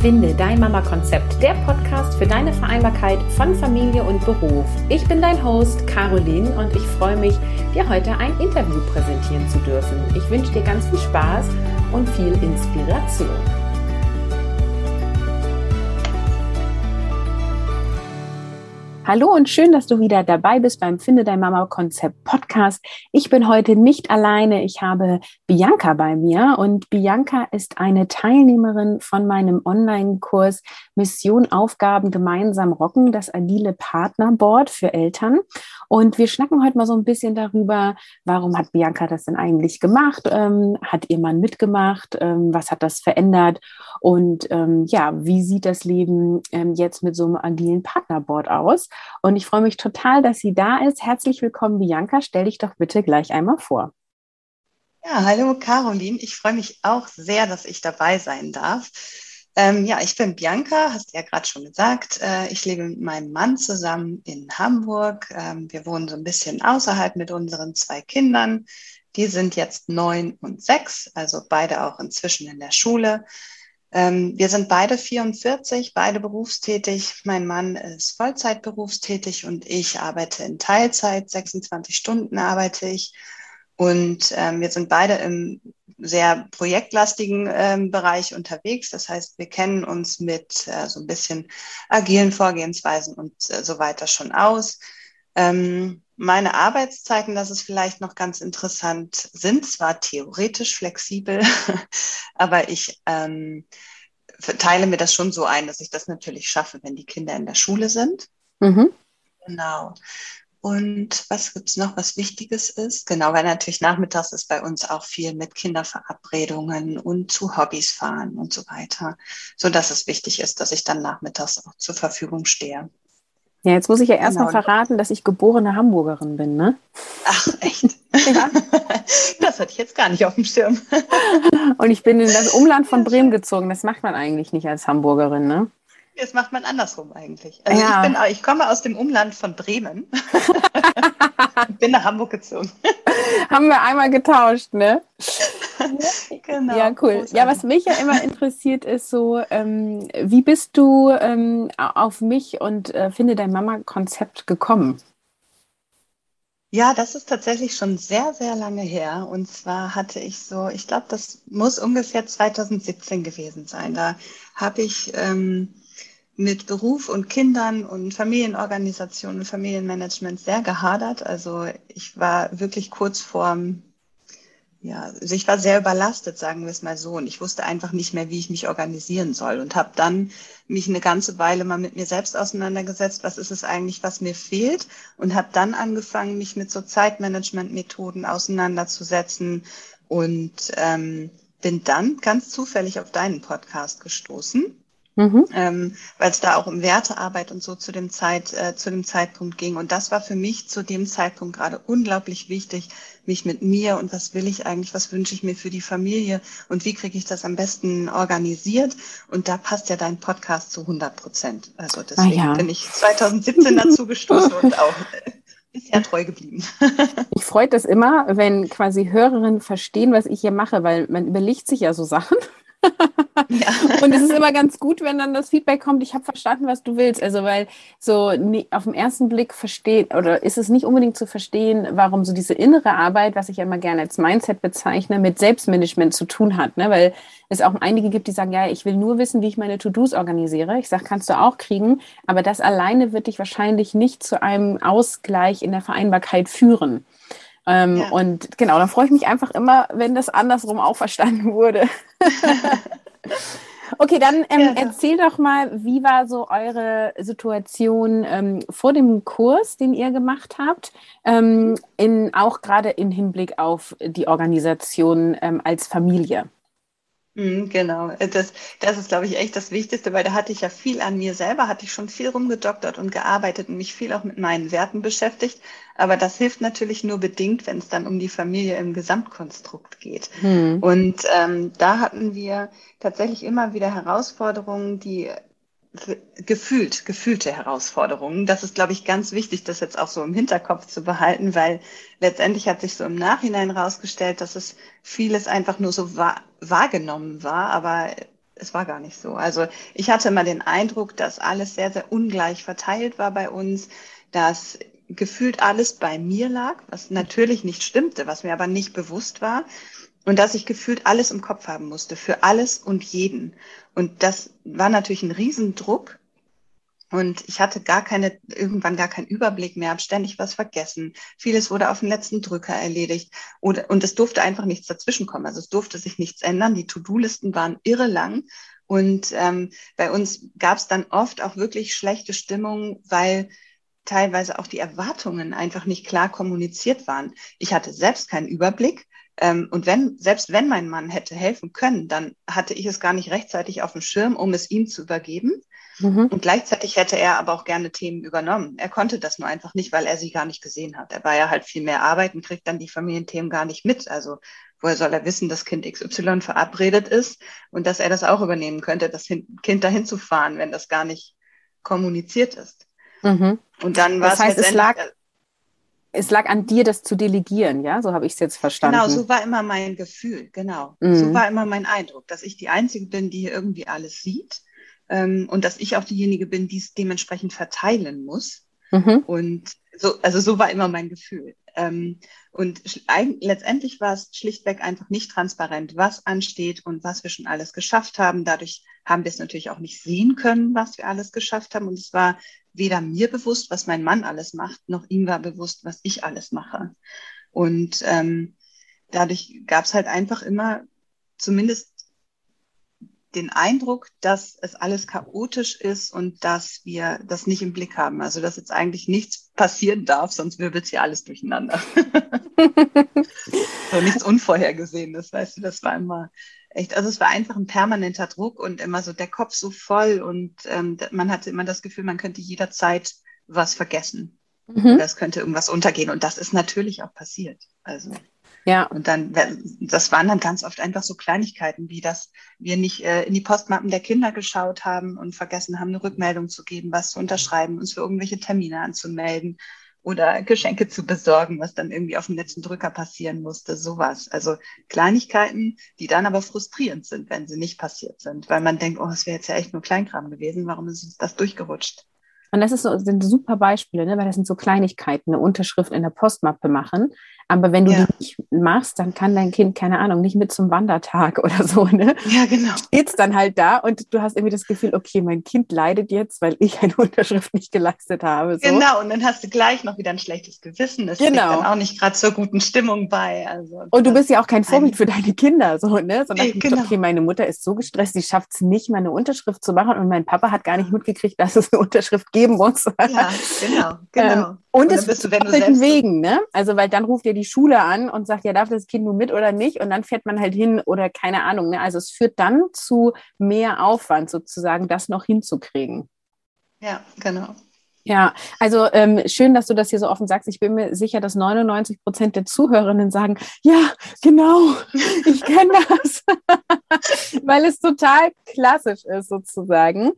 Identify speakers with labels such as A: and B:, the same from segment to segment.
A: Finde dein Mama-Konzept, der Podcast für deine Vereinbarkeit von Familie und Beruf. Ich bin dein Host Caroline und ich freue mich, dir heute ein Interview präsentieren zu dürfen. Ich wünsche dir ganz viel Spaß und viel Inspiration. Hallo und schön, dass du wieder dabei bist beim Finde dein Mama Konzept Podcast. Ich bin heute nicht alleine. Ich habe Bianca bei mir und Bianca ist eine Teilnehmerin von meinem Online-Kurs Mission Aufgaben gemeinsam rocken, das agile Partnerboard für Eltern. Und wir schnacken heute mal so ein bisschen darüber, warum hat Bianca das denn eigentlich gemacht? Ähm, hat ihr Mann mitgemacht? Ähm, was hat das verändert? Und ähm, ja, wie sieht das Leben ähm, jetzt mit so einem agilen Partnerboard aus? Und ich freue mich total, dass sie da ist. Herzlich willkommen, Bianca. Stell dich doch bitte gleich einmal vor.
B: Ja, hallo Caroline. Ich freue mich auch sehr, dass ich dabei sein darf. Ähm, ja, ich bin Bianca, hast du ja gerade schon gesagt. Äh, ich lebe mit meinem Mann zusammen in Hamburg. Ähm, wir wohnen so ein bisschen außerhalb mit unseren zwei Kindern. Die sind jetzt neun und sechs, also beide auch inzwischen in der Schule. Ähm, wir sind beide 44, beide berufstätig. Mein Mann ist Vollzeit berufstätig und ich arbeite in Teilzeit. 26 Stunden arbeite ich. Und ähm, wir sind beide im sehr projektlastigen ähm, Bereich unterwegs. Das heißt, wir kennen uns mit äh, so ein bisschen agilen Vorgehensweisen und äh, so weiter schon aus. Ähm, meine Arbeitszeiten, das ist vielleicht noch ganz interessant, sind zwar theoretisch flexibel, aber ich ähm, teile mir das schon so ein, dass ich das natürlich schaffe, wenn die Kinder in der Schule sind. Mhm. Genau. Und was gibt's noch, was Wichtiges ist? Genau, weil natürlich nachmittags ist bei uns auch viel mit Kinderverabredungen und zu Hobbys fahren und so weiter, so dass es wichtig ist, dass ich dann nachmittags auch zur Verfügung stehe.
A: Ja, jetzt muss ich ja erstmal genau. verraten, dass ich geborene Hamburgerin bin, ne?
B: Ach, echt? ja. Das hatte ich jetzt gar nicht auf dem Schirm.
A: Und ich bin in das Umland von Bremen gezogen. Das macht man eigentlich nicht als Hamburgerin, ne?
B: Das macht man andersrum eigentlich. Also ja. ich, bin, ich komme aus dem Umland von Bremen. bin nach Hamburg gezogen.
A: Haben wir einmal getauscht, ne? genau. Ja, cool. Ja, was mich ja immer interessiert ist so, ähm, wie bist du ähm, auf mich und äh, finde dein Mama-Konzept gekommen?
B: Ja, das ist tatsächlich schon sehr, sehr lange her. Und zwar hatte ich so, ich glaube, das muss ungefähr 2017 gewesen sein. Da habe ich ähm, mit Beruf und Kindern und Familienorganisationen und Familienmanagement sehr gehadert. Also ich war wirklich kurz vorm, ja, also ich war sehr überlastet, sagen wir es mal so. Und ich wusste einfach nicht mehr, wie ich mich organisieren soll und habe dann mich eine ganze Weile mal mit mir selbst auseinandergesetzt, was ist es eigentlich, was mir fehlt und habe dann angefangen, mich mit so Zeitmanagement-Methoden auseinanderzusetzen und ähm, bin dann ganz zufällig auf deinen Podcast gestoßen Mhm. Ähm, weil es da auch um Wertearbeit und so zu dem Zeit, äh, zu dem Zeitpunkt ging. Und das war für mich zu dem Zeitpunkt gerade unglaublich wichtig, mich mit mir und was will ich eigentlich, was wünsche ich mir für die Familie und wie kriege ich das am besten organisiert. Und da passt ja dein Podcast zu 100 Prozent. Also deswegen ah, ja. bin ich 2017 dazu gestoßen und auch äh, bisher treu geblieben.
A: ich freut das immer, wenn quasi Hörerinnen verstehen, was ich hier mache, weil man überlegt sich ja so Sachen. Ja. Und es ist immer ganz gut, wenn dann das Feedback kommt, ich habe verstanden, was du willst. Also weil so auf den ersten Blick versteht oder ist es nicht unbedingt zu verstehen, warum so diese innere Arbeit, was ich ja immer gerne als Mindset bezeichne, mit Selbstmanagement zu tun hat. Ne? Weil es auch einige gibt, die sagen, ja, ich will nur wissen, wie ich meine To-Dos organisiere. Ich sage, kannst du auch kriegen, aber das alleine wird dich wahrscheinlich nicht zu einem Ausgleich in der Vereinbarkeit führen. Ähm, ja. Und genau, dann freue ich mich einfach immer, wenn das andersrum auch verstanden wurde. okay, dann ähm, ja, erzähl doch mal, wie war so eure Situation ähm, vor dem Kurs, den ihr gemacht habt, ähm, in, auch gerade im Hinblick auf die Organisation ähm, als Familie?
B: Mhm, genau, das, das ist, glaube ich, echt das Wichtigste, weil da hatte ich ja viel an mir selber, hatte ich schon viel rumgedoktert und gearbeitet und mich viel auch mit meinen Werten beschäftigt. Aber das hilft natürlich nur bedingt, wenn es dann um die Familie im Gesamtkonstrukt geht. Hm. Und ähm, da hatten wir tatsächlich immer wieder Herausforderungen, die gefühlt, gefühlte Herausforderungen. Das ist, glaube ich, ganz wichtig, das jetzt auch so im Hinterkopf zu behalten, weil letztendlich hat sich so im Nachhinein herausgestellt, dass es vieles einfach nur so wahr, wahrgenommen war, aber es war gar nicht so. Also ich hatte immer den Eindruck, dass alles sehr, sehr ungleich verteilt war bei uns, dass gefühlt alles bei mir lag, was natürlich nicht stimmte, was mir aber nicht bewusst war. Und dass ich gefühlt alles im Kopf haben musste, für alles und jeden. Und das war natürlich ein Riesendruck. Und ich hatte gar keine, irgendwann gar keinen Überblick mehr, habe ständig was vergessen. Vieles wurde auf den letzten Drücker erledigt. Und, und es durfte einfach nichts dazwischenkommen. Also es durfte sich nichts ändern. Die To-Do-Listen waren irre lang. Und ähm, bei uns gab es dann oft auch wirklich schlechte Stimmung, weil teilweise auch die Erwartungen einfach nicht klar kommuniziert waren. Ich hatte selbst keinen Überblick. Ähm, und wenn, selbst wenn mein Mann hätte helfen können, dann hatte ich es gar nicht rechtzeitig auf dem Schirm, um es ihm zu übergeben. Mhm. Und gleichzeitig hätte er aber auch gerne Themen übernommen. Er konnte das nur einfach nicht, weil er sie gar nicht gesehen hat. Er war ja halt viel mehr arbeiten, kriegt dann die Familienthemen gar nicht mit. Also woher soll er wissen, dass Kind XY verabredet ist und dass er das auch übernehmen könnte, das Kind dahin zu fahren, wenn das gar nicht kommuniziert ist.
A: Mhm. Und dann war das heißt, es lag, es lag an dir, das zu delegieren, ja? So habe ich es jetzt verstanden.
B: Genau, so war immer mein Gefühl, genau. Mhm. So war immer mein Eindruck, dass ich die Einzige bin, die hier irgendwie alles sieht ähm, und dass ich auch diejenige bin, die es dementsprechend verteilen muss. Mhm. Und so, also so war immer mein Gefühl. Ähm, und letztendlich war es schlichtweg einfach nicht transparent, was ansteht und was wir schon alles geschafft haben. Dadurch haben wir es natürlich auch nicht sehen können, was wir alles geschafft haben. Und es war weder mir bewusst, was mein Mann alles macht, noch ihm war bewusst, was ich alles mache. Und ähm, dadurch gab es halt einfach immer zumindest den Eindruck, dass es alles chaotisch ist und dass wir das nicht im Blick haben. Also dass jetzt eigentlich nichts passieren darf, sonst wirbelt hier alles durcheinander. so nichts Unvorhergesehenes, weißt du, das war immer echt, also es war einfach ein permanenter Druck und immer so der Kopf so voll und ähm, man hatte immer das Gefühl, man könnte jederzeit was vergessen. Mhm. Es könnte irgendwas untergehen. Und das ist natürlich auch passiert. Also. Ja. Und dann, das waren dann ganz oft einfach so Kleinigkeiten, wie dass wir nicht äh, in die Postmappen der Kinder geschaut haben und vergessen haben, eine Rückmeldung zu geben, was zu unterschreiben, uns für irgendwelche Termine anzumelden oder Geschenke zu besorgen, was dann irgendwie auf dem letzten Drücker passieren musste, sowas. Also Kleinigkeiten, die dann aber frustrierend sind, wenn sie nicht passiert sind, weil man denkt, oh, es wäre jetzt ja echt nur Kleinkram gewesen, warum ist uns das durchgerutscht?
A: Und das ist so, sind super Beispiele, ne? weil das sind so Kleinigkeiten, eine Unterschrift in der Postmappe machen. Aber wenn du ja. die nicht machst, dann kann dein Kind, keine Ahnung, nicht mit zum Wandertag oder so. Ne?
B: Ja, genau.
A: Steht's dann halt da und du hast irgendwie das Gefühl, okay, mein Kind leidet jetzt, weil ich eine Unterschrift nicht geleistet habe.
B: So. Genau, und dann hast du gleich noch wieder ein schlechtes Gewissen. Das genau. dann auch nicht gerade zur guten Stimmung bei. Also,
A: und du bist ja auch kein Vorbild für deine Kinder, so, ne? Sondern nee, genau. okay, meine Mutter ist so gestresst, sie schafft es nicht, mal eine Unterschrift zu machen und mein Papa hat gar nicht mitgekriegt, dass es eine Unterschrift geben muss.
B: Ja, genau, genau.
A: Ähm, und, und es bist du, wenn du selbst Wegen, ne? Also, weil dann ruft dir die Schule an und sagt, ja, darf das Kind nur mit oder nicht? Und dann fährt man halt hin oder keine Ahnung. Ne? Also es führt dann zu mehr Aufwand sozusagen, das noch hinzukriegen.
B: Ja, genau.
A: Ja, also ähm, schön, dass du das hier so offen sagst. Ich bin mir sicher, dass 99 Prozent der Zuhörerinnen sagen, ja, genau, ich kenne das, weil es total klassisch ist sozusagen.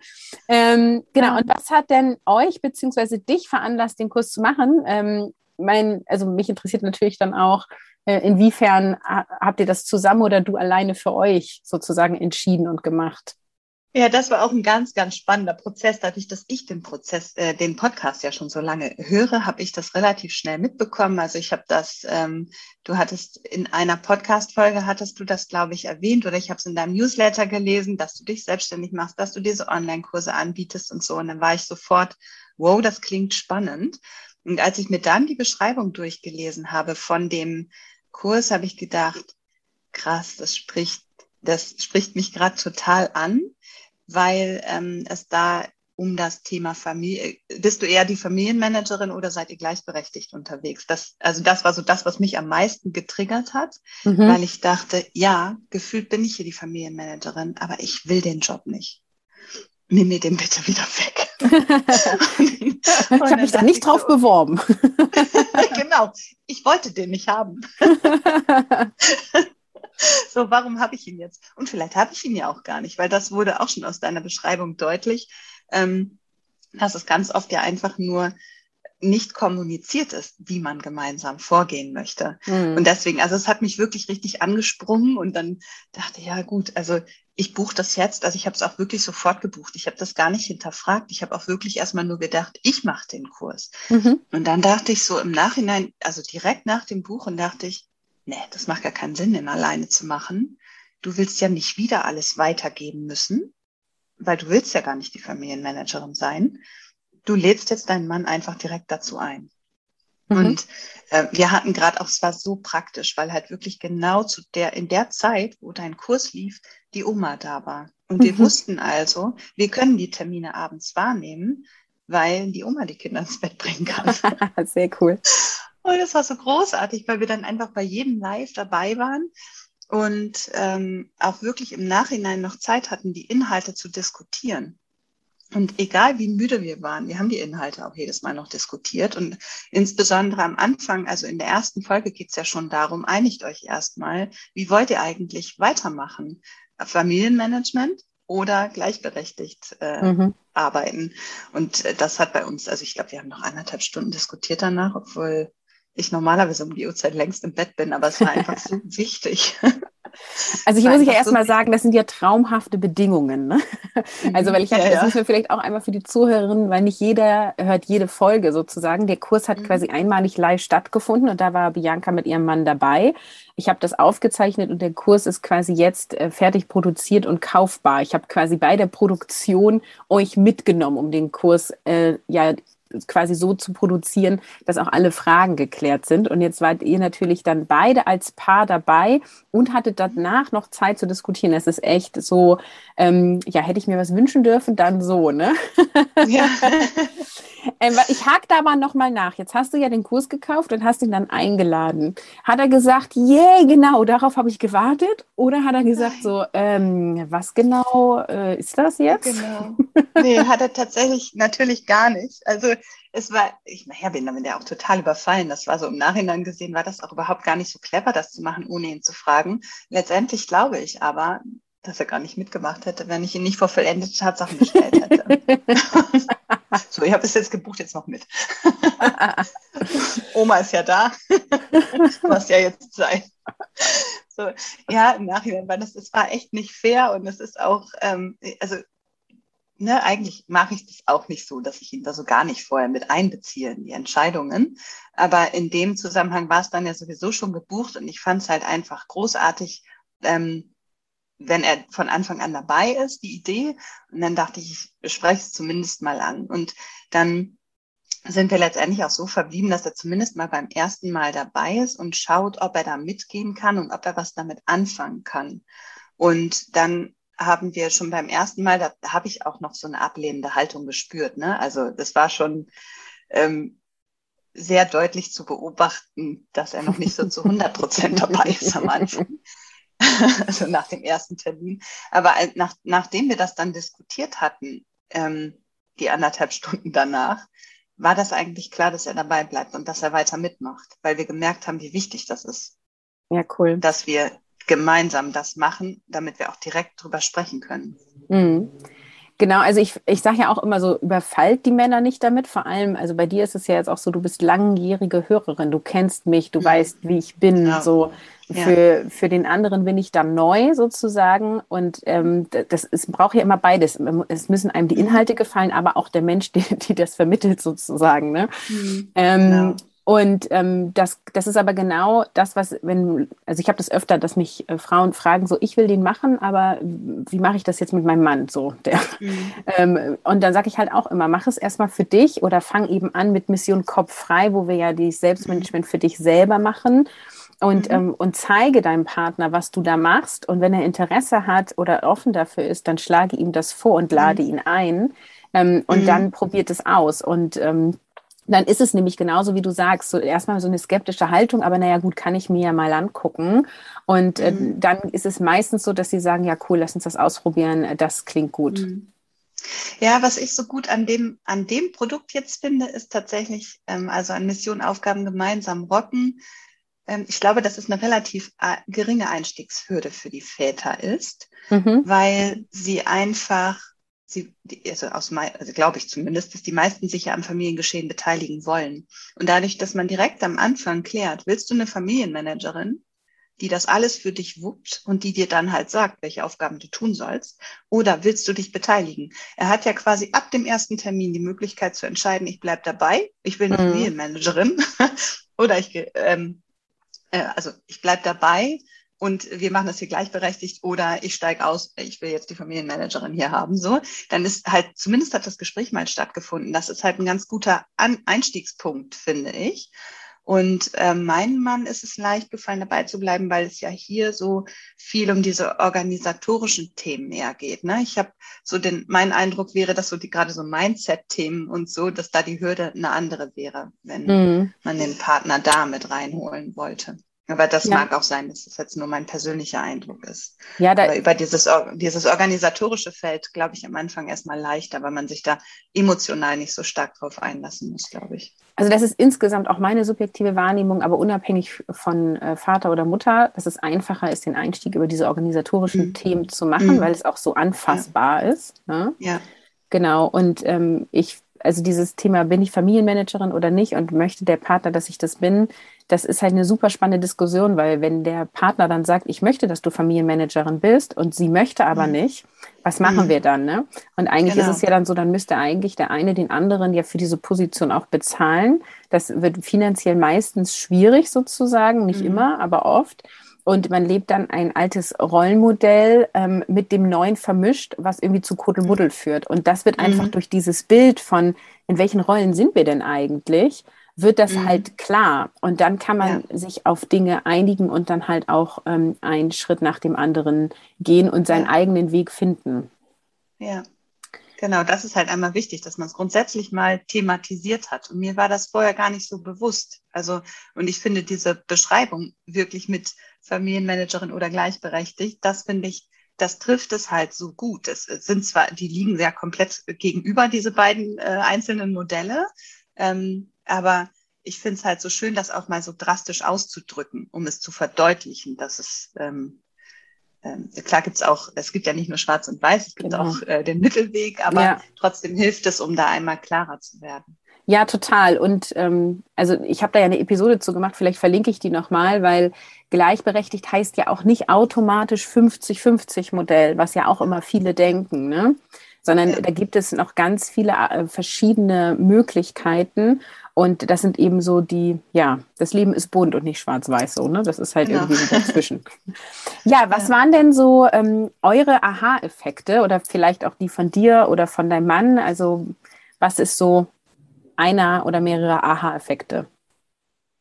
A: Ähm, genau, und was hat denn euch beziehungsweise dich veranlasst, den Kurs zu machen? Ähm, mein, also mich interessiert natürlich dann auch, äh, inwiefern habt ihr das zusammen oder du alleine für euch sozusagen entschieden und gemacht?
B: Ja, das war auch ein ganz, ganz spannender Prozess. Dadurch, dass ich den Prozess, äh, den Podcast ja schon so lange höre, habe ich das relativ schnell mitbekommen. Also ich habe das, ähm, du hattest in einer Podcast-Folge, hattest du das, glaube ich, erwähnt oder ich habe es in deinem Newsletter gelesen, dass du dich selbstständig machst, dass du diese Online-Kurse anbietest und so. Und dann war ich sofort, wow, das klingt spannend. Und als ich mir dann die Beschreibung durchgelesen habe von dem Kurs, habe ich gedacht, krass, das spricht, das spricht mich gerade total an weil ähm, es da um das Thema Familie, bist du eher die Familienmanagerin oder seid ihr gleichberechtigt unterwegs? Das, also das war so das, was mich am meisten getriggert hat, mhm. weil ich dachte, ja, gefühlt bin ich hier die Familienmanagerin, aber ich will den Job nicht. Nimm mir den bitte wieder weg.
A: ich habe mich da nicht drauf so, beworben.
B: genau, ich wollte den nicht haben. So, warum habe ich ihn jetzt? Und vielleicht habe ich ihn ja auch gar nicht, weil das wurde auch schon aus deiner Beschreibung deutlich, ähm, dass es ganz oft ja einfach nur nicht kommuniziert ist, wie man gemeinsam vorgehen möchte. Mhm. Und deswegen, also es hat mich wirklich richtig angesprungen und dann dachte, ja gut, also ich buche das jetzt, also ich habe es auch wirklich sofort gebucht. Ich habe das gar nicht hinterfragt. Ich habe auch wirklich erstmal nur gedacht, ich mache den Kurs. Mhm. Und dann dachte ich so im Nachhinein, also direkt nach dem Buchen dachte ich, nee, das macht gar keinen Sinn, den alleine zu machen. Du willst ja nicht wieder alles weitergeben müssen, weil du willst ja gar nicht die Familienmanagerin sein du lädst jetzt deinen Mann einfach direkt dazu ein. Mhm. Und äh, wir hatten gerade auch, es war so praktisch, weil halt wirklich genau zu der, in der Zeit, wo dein Kurs lief, die Oma da war. Und mhm. wir wussten also, wir können die Termine abends wahrnehmen, weil die Oma die Kinder ins Bett bringen kann.
A: Sehr cool.
B: Und das war so großartig, weil wir dann einfach bei jedem Live dabei waren und ähm, auch wirklich im Nachhinein noch Zeit hatten, die Inhalte zu diskutieren. Und egal wie müde wir waren, wir haben die Inhalte auch jedes Mal noch diskutiert. Und insbesondere am Anfang, also in der ersten Folge geht es ja schon darum, einigt euch erstmal, wie wollt ihr eigentlich weitermachen? Familienmanagement oder gleichberechtigt äh, mhm. arbeiten? Und äh, das hat bei uns, also ich glaube, wir haben noch anderthalb Stunden diskutiert danach, obwohl ich normalerweise um die Uhrzeit längst im Bett bin, aber es war einfach so wichtig.
A: Also hier muss ich ja erstmal so sagen, das sind ja traumhafte Bedingungen. Ne? Also mhm. weil ich hatte, ja, ja. das müssen wir vielleicht auch einmal für die Zuhörerinnen, weil nicht jeder hört jede Folge sozusagen. Der Kurs hat mhm. quasi einmalig live stattgefunden und da war Bianca mit ihrem Mann dabei. Ich habe das aufgezeichnet und der Kurs ist quasi jetzt äh, fertig produziert und kaufbar. Ich habe quasi bei der Produktion euch mitgenommen, um den Kurs äh, ja quasi so zu produzieren, dass auch alle Fragen geklärt sind. Und jetzt wart ihr natürlich dann beide als Paar dabei und hattet danach noch Zeit zu diskutieren. Das ist echt so, ähm, ja, hätte ich mir was wünschen dürfen, dann so, ne? Ja. ähm, ich hake da mal nochmal nach. Jetzt hast du ja den Kurs gekauft und hast ihn dann eingeladen. Hat er gesagt, yeah, genau, darauf habe ich gewartet? Oder hat er gesagt Nein. so, ähm, was genau äh, ist das jetzt?
B: Genau. Nee, hat er tatsächlich natürlich gar nicht. Also es war, ich naja, bin damit ja auch total überfallen. Das war so im Nachhinein gesehen, war das auch überhaupt gar nicht so clever, das zu machen, ohne ihn zu fragen. Letztendlich glaube ich aber, dass er gar nicht mitgemacht hätte, wenn ich ihn nicht vor vollendete Tatsachen gestellt hätte. so, ich habe es jetzt gebucht, jetzt noch mit. Oma ist ja da. Was ja jetzt sein. So, ja, im Nachhinein war das, es war echt nicht fair und es ist auch, ähm, also ne, eigentlich mache ich das auch nicht so, dass ich ihn da so gar nicht vorher mit einbeziehe in die Entscheidungen. Aber in dem Zusammenhang war es dann ja sowieso schon gebucht und ich fand es halt einfach großartig, ähm, wenn er von Anfang an dabei ist, die Idee. Und dann dachte ich, ich spreche es zumindest mal an. Und dann sind wir letztendlich auch so verblieben, dass er zumindest mal beim ersten Mal dabei ist und schaut, ob er da mitgehen kann und ob er was damit anfangen kann. Und dann haben wir schon beim ersten Mal, da, da habe ich auch noch so eine ablehnende Haltung gespürt. Ne? Also das war schon ähm, sehr deutlich zu beobachten, dass er noch nicht so zu 100 Prozent dabei ist am Anfang. also nach dem ersten Termin. Aber nach, nachdem wir das dann diskutiert hatten, ähm, die anderthalb Stunden danach, war das eigentlich klar, dass er dabei bleibt und dass er weiter mitmacht, weil wir gemerkt haben, wie wichtig das ist.
A: Ja, cool.
B: Dass wir gemeinsam das machen, damit wir auch direkt drüber sprechen können.
A: Mhm. Genau, also ich, ich sage ja auch immer so, überfallt die Männer nicht damit. Vor allem, also bei dir ist es ja jetzt auch so, du bist langjährige Hörerin, du kennst mich, du mhm. weißt, wie ich bin. Ja. So für, ja. für den anderen bin ich dann neu sozusagen. Und ähm, das es braucht ja immer beides. Es müssen einem die. Inhalte gefallen, aber auch der Mensch, die, die das vermittelt sozusagen. Ne? Mhm. Ähm, genau. Und ähm, das, das ist aber genau das, was, wenn, also ich habe das öfter, dass mich äh, Frauen fragen, so ich will den machen, aber wie mache ich das jetzt mit meinem Mann? So, der. Mhm. Ähm, und dann sage ich halt auch immer, mach es erstmal für dich oder fang eben an mit Mission Kopf frei, wo wir ja die Selbstmanagement für dich selber machen. Und, mhm. ähm, und zeige deinem Partner, was du da machst. Und wenn er Interesse hat oder offen dafür ist, dann schlage ihm das vor und lade mhm. ihn ein. Ähm, und mhm. dann probiert es aus. Und ähm, dann ist es nämlich genauso, wie du sagst, so erstmal so eine skeptische Haltung, aber naja, gut, kann ich mir ja mal angucken. Und äh, mhm. dann ist es meistens so, dass sie sagen, ja, cool, lass uns das ausprobieren, das klingt gut. Mhm.
B: Ja, was ich so gut an dem, an dem Produkt jetzt finde, ist tatsächlich, ähm, also an Mission Aufgaben gemeinsam rocken. Ähm, ich glaube, dass es eine relativ äh, geringe Einstiegshürde für die Väter ist, mhm. weil sie einfach sie, also aus also glaube ich zumindest, dass die meisten sich ja am Familiengeschehen beteiligen wollen. Und dadurch, dass man direkt am Anfang klärt, willst du eine Familienmanagerin, die das alles für dich wuppt und die dir dann halt sagt, welche Aufgaben du tun sollst, oder willst du dich beteiligen? Er hat ja quasi ab dem ersten Termin die Möglichkeit zu entscheiden, ich bleib dabei, ich will eine mhm. Familienmanagerin, oder ich, ähm, äh, also ich bleib dabei und wir machen das hier gleichberechtigt oder ich steige aus, ich will jetzt die Familienmanagerin hier haben, so, dann ist halt, zumindest hat das Gespräch mal stattgefunden. Das ist halt ein ganz guter An Einstiegspunkt, finde ich. Und äh, meinem Mann ist es leicht gefallen, dabei zu bleiben, weil es ja hier so viel um diese organisatorischen Themen mehr geht. Ne? Ich habe so den, mein Eindruck wäre, dass so die gerade so Mindset-Themen und so, dass da die Hürde eine andere wäre, wenn mhm. man den Partner da mit reinholen wollte. Aber das ja. mag auch sein, dass das jetzt nur mein persönlicher Eindruck ist. Ja, da, Aber über dieses, dieses organisatorische Feld, glaube ich, am Anfang erstmal leichter, weil man sich da emotional nicht so stark drauf einlassen muss, glaube ich.
A: Also das ist insgesamt auch meine subjektive Wahrnehmung, aber unabhängig von äh, Vater oder Mutter, dass es einfacher ist, den Einstieg über diese organisatorischen mhm. Themen zu machen, mhm. weil es auch so anfassbar ja. ist. Ne? Ja. Genau. Und ähm, ich also dieses Thema, bin ich Familienmanagerin oder nicht und möchte der Partner, dass ich das bin, das ist halt eine super spannende Diskussion, weil wenn der Partner dann sagt, ich möchte, dass du Familienmanagerin bist und sie möchte aber mhm. nicht, was machen mhm. wir dann? Ne? Und eigentlich genau. ist es ja dann so, dann müsste eigentlich der eine den anderen ja für diese Position auch bezahlen. Das wird finanziell meistens schwierig sozusagen, nicht mhm. immer, aber oft. Und man lebt dann ein altes Rollenmodell ähm, mit dem neuen vermischt, was irgendwie zu Kuddelmuddel führt. Und das wird einfach mhm. durch dieses Bild von, in welchen Rollen sind wir denn eigentlich, wird das mhm. halt klar. Und dann kann man ja. sich auf Dinge einigen und dann halt auch ähm, einen Schritt nach dem anderen gehen und seinen ja. eigenen Weg finden.
B: Ja. Genau, das ist halt einmal wichtig, dass man es grundsätzlich mal thematisiert hat. Und mir war das vorher gar nicht so bewusst. Also, und ich finde diese Beschreibung wirklich mit Familienmanagerin oder gleichberechtigt, das finde ich, das trifft es halt so gut. Es, sind zwar, die liegen sehr komplett gegenüber, diese beiden äh, einzelnen Modelle, ähm, aber ich finde es halt so schön, das auch mal so drastisch auszudrücken, um es zu verdeutlichen, dass es ähm, ähm, klar gibt's auch, es gibt ja nicht nur Schwarz und Weiß, es gibt genau. auch äh, den Mittelweg, aber ja. trotzdem hilft es, um da einmal klarer zu werden.
A: Ja, total. Und ähm, also ich habe da ja eine Episode zu gemacht, vielleicht verlinke ich die nochmal, weil gleichberechtigt heißt ja auch nicht automatisch 50-50 Modell, was ja auch immer viele denken, ne? Sondern ja. da gibt es noch ganz viele äh, verschiedene Möglichkeiten. Und das sind eben so die, ja, das Leben ist bunt und nicht schwarz-weiß so, ne? Das ist halt genau. irgendwie dazwischen. ja, was ja. waren denn so ähm, eure Aha-Effekte oder vielleicht auch die von dir oder von deinem Mann? Also was ist so einer oder mehrere Aha-Effekte?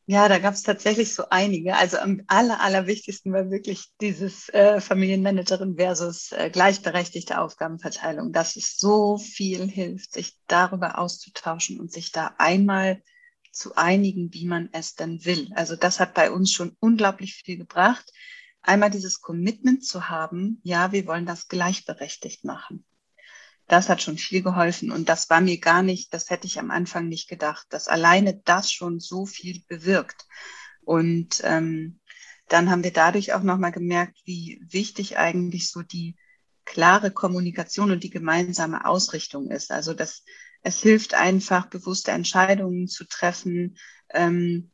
B: Ja, da gab es tatsächlich so einige. Also am aller, allerwichtigsten war wirklich dieses äh, Familienmanagerin versus äh, gleichberechtigte Aufgabenverteilung, dass es so viel hilft, sich darüber auszutauschen und sich da einmal zu einigen, wie man es denn will. Also das hat bei uns schon unglaublich viel gebracht. Einmal dieses Commitment zu haben, ja, wir wollen das gleichberechtigt machen das hat schon viel geholfen. Und das war mir gar nicht, das hätte ich am Anfang nicht gedacht, dass alleine das schon so viel bewirkt. Und ähm, dann haben wir dadurch auch nochmal gemerkt, wie wichtig eigentlich so die klare Kommunikation und die gemeinsame Ausrichtung ist. Also dass es hilft einfach, bewusste Entscheidungen zu treffen ähm,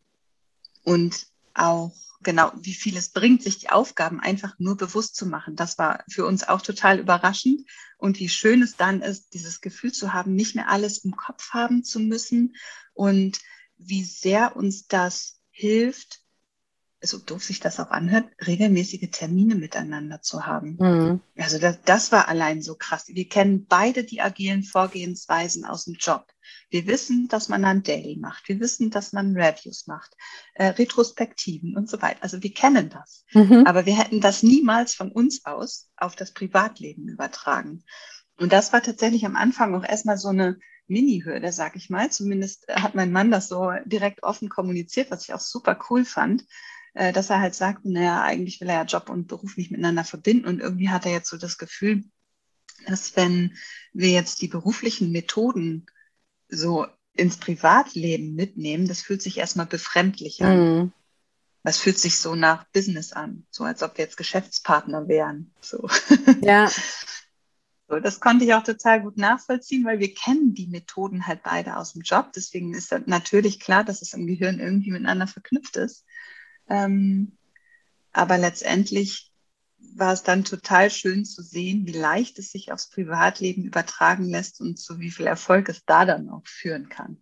B: und auch genau, wie viel es bringt, sich die Aufgaben einfach nur bewusst zu machen. Das war für uns auch total überraschend. Und wie schön es dann ist, dieses Gefühl zu haben, nicht mehr alles im Kopf haben zu müssen und wie sehr uns das hilft, so doof sich das auch anhört, regelmäßige Termine miteinander zu haben. Mhm. Also das, das war allein so krass. Wir kennen beide die agilen Vorgehensweisen aus dem Job. Wir wissen, dass man dann Daily macht. Wir wissen, dass man Reviews macht, äh, Retrospektiven und so weiter. Also wir kennen das. Mhm. Aber wir hätten das niemals von uns aus auf das Privatleben übertragen. Und das war tatsächlich am Anfang auch erstmal so eine Mini-Hürde, sag ich mal. Zumindest hat mein Mann das so direkt offen kommuniziert, was ich auch super cool fand äh, dass er halt sagt, naja, eigentlich will er ja Job und Beruf nicht miteinander verbinden und irgendwie hat er jetzt so das Gefühl, dass wenn wir jetzt die beruflichen Methoden so ins Privatleben mitnehmen, das fühlt sich erstmal befremdlich an. Mhm. Das fühlt sich so nach Business an, so als ob wir jetzt Geschäftspartner wären. So. Ja. So, das konnte ich auch total gut nachvollziehen, weil wir kennen die Methoden halt beide aus dem Job. Deswegen ist natürlich klar, dass es im Gehirn irgendwie miteinander verknüpft ist. Ähm, aber letztendlich war es dann total schön zu sehen, wie leicht es sich aufs Privatleben übertragen lässt und zu wie viel Erfolg es da dann auch führen kann.